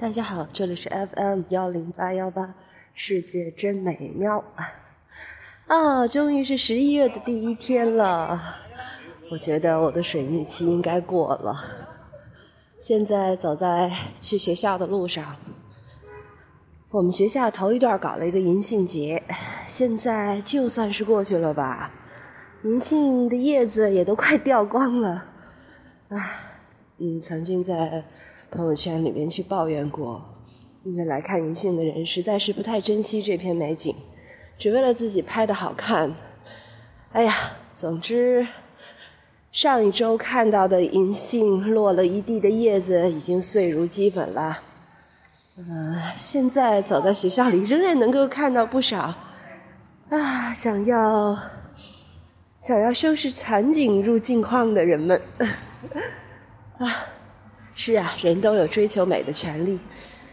大家好，这里是 FM 幺零八幺八，世界真美妙啊！终于是十一月的第一天了，我觉得我的水逆期应该过了。现在走在去学校的路上，我们学校头一段搞了一个银杏节，现在就算是过去了吧，银杏的叶子也都快掉光了。唉，嗯，曾经在。朋友圈里面去抱怨过，因为来看银杏的人实在是不太珍惜这片美景，只为了自己拍的好看。哎呀，总之，上一周看到的银杏落了一地的叶子已经碎如鸡粉了。嗯，现在走在学校里，仍然能够看到不少啊，想要想要收拾残景入镜框的人们 啊。是啊，人都有追求美的权利。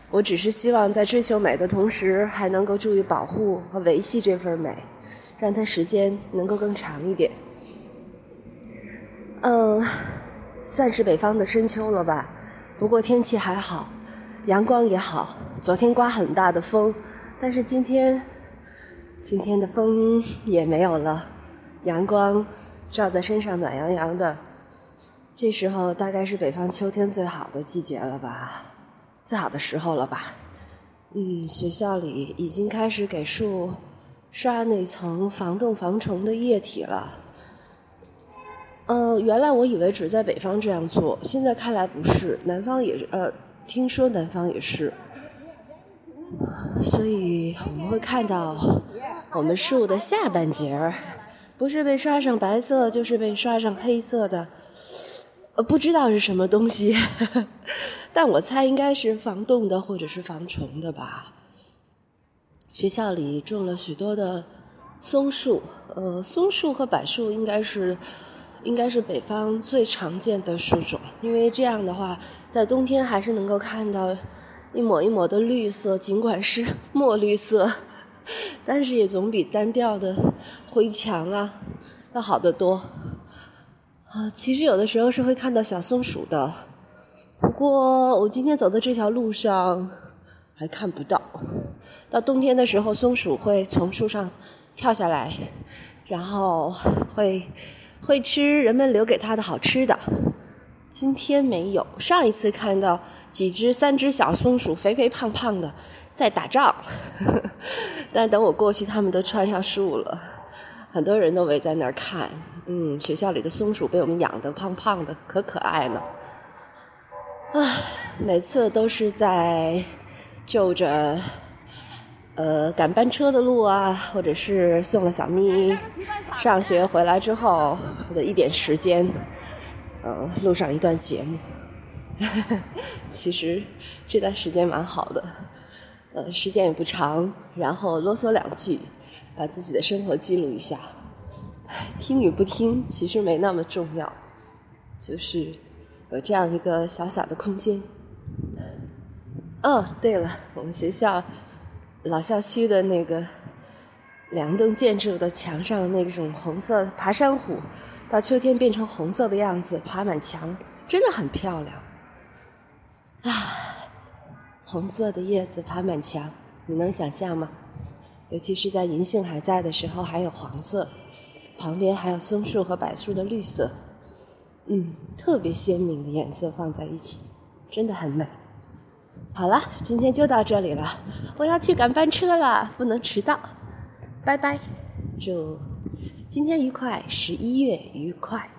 我只是希望在追求美的同时，还能够注意保护和维系这份美，让它时间能够更长一点。嗯，算是北方的深秋了吧？不过天气还好，阳光也好。昨天刮很大的风，但是今天，今天的风也没有了，阳光照在身上，暖洋洋的。这时候大概是北方秋天最好的季节了吧，最好的时候了吧。嗯，学校里已经开始给树刷那层防冻防虫的液体了。呃，原来我以为只在北方这样做，现在看来不是，南方也呃，听说南方也是。所以我们会看到我们树的下半截儿，不是被刷上白色，就是被刷上黑色的。呃，不知道是什么东西，但我猜应该是防冻的或者是防虫的吧。学校里种了许多的松树，呃，松树和柏树应该是应该是北方最常见的树种，因为这样的话，在冬天还是能够看到一抹一抹的绿色，尽管是墨绿色，但是也总比单调的灰墙啊要好得多。啊，其实有的时候是会看到小松鼠的，不过我今天走的这条路上还看不到。到冬天的时候，松鼠会从树上跳下来，然后会会吃人们留给它的好吃的。今天没有，上一次看到几只三只小松鼠，肥肥胖胖的在打仗，但等我过去，它们都穿上树了，很多人都围在那儿看。嗯，学校里的松鼠被我们养的胖胖的，可可爱了。唉，每次都是在就着呃赶班车的路啊，或者是送了小咪上学回来之后的一点时间，呃，录上一段节目。其实这段时间蛮好的，呃，时间也不长，然后啰嗦两句，把自己的生活记录一下。听与不听其实没那么重要，就是有这样一个小小的空间。哦，对了，我们学校老校区的那个两栋建筑的墙上那种红色爬山虎，到秋天变成红色的样子，爬满墙，真的很漂亮。啊，红色的叶子爬满墙，你能想象吗？尤其是在银杏还在的时候，还有黄色。旁边还有松树和柏树的绿色，嗯，特别鲜明的颜色放在一起，真的很美。好了，今天就到这里了，我要去赶班车了，不能迟到，拜拜，祝今天愉快，十一月愉快。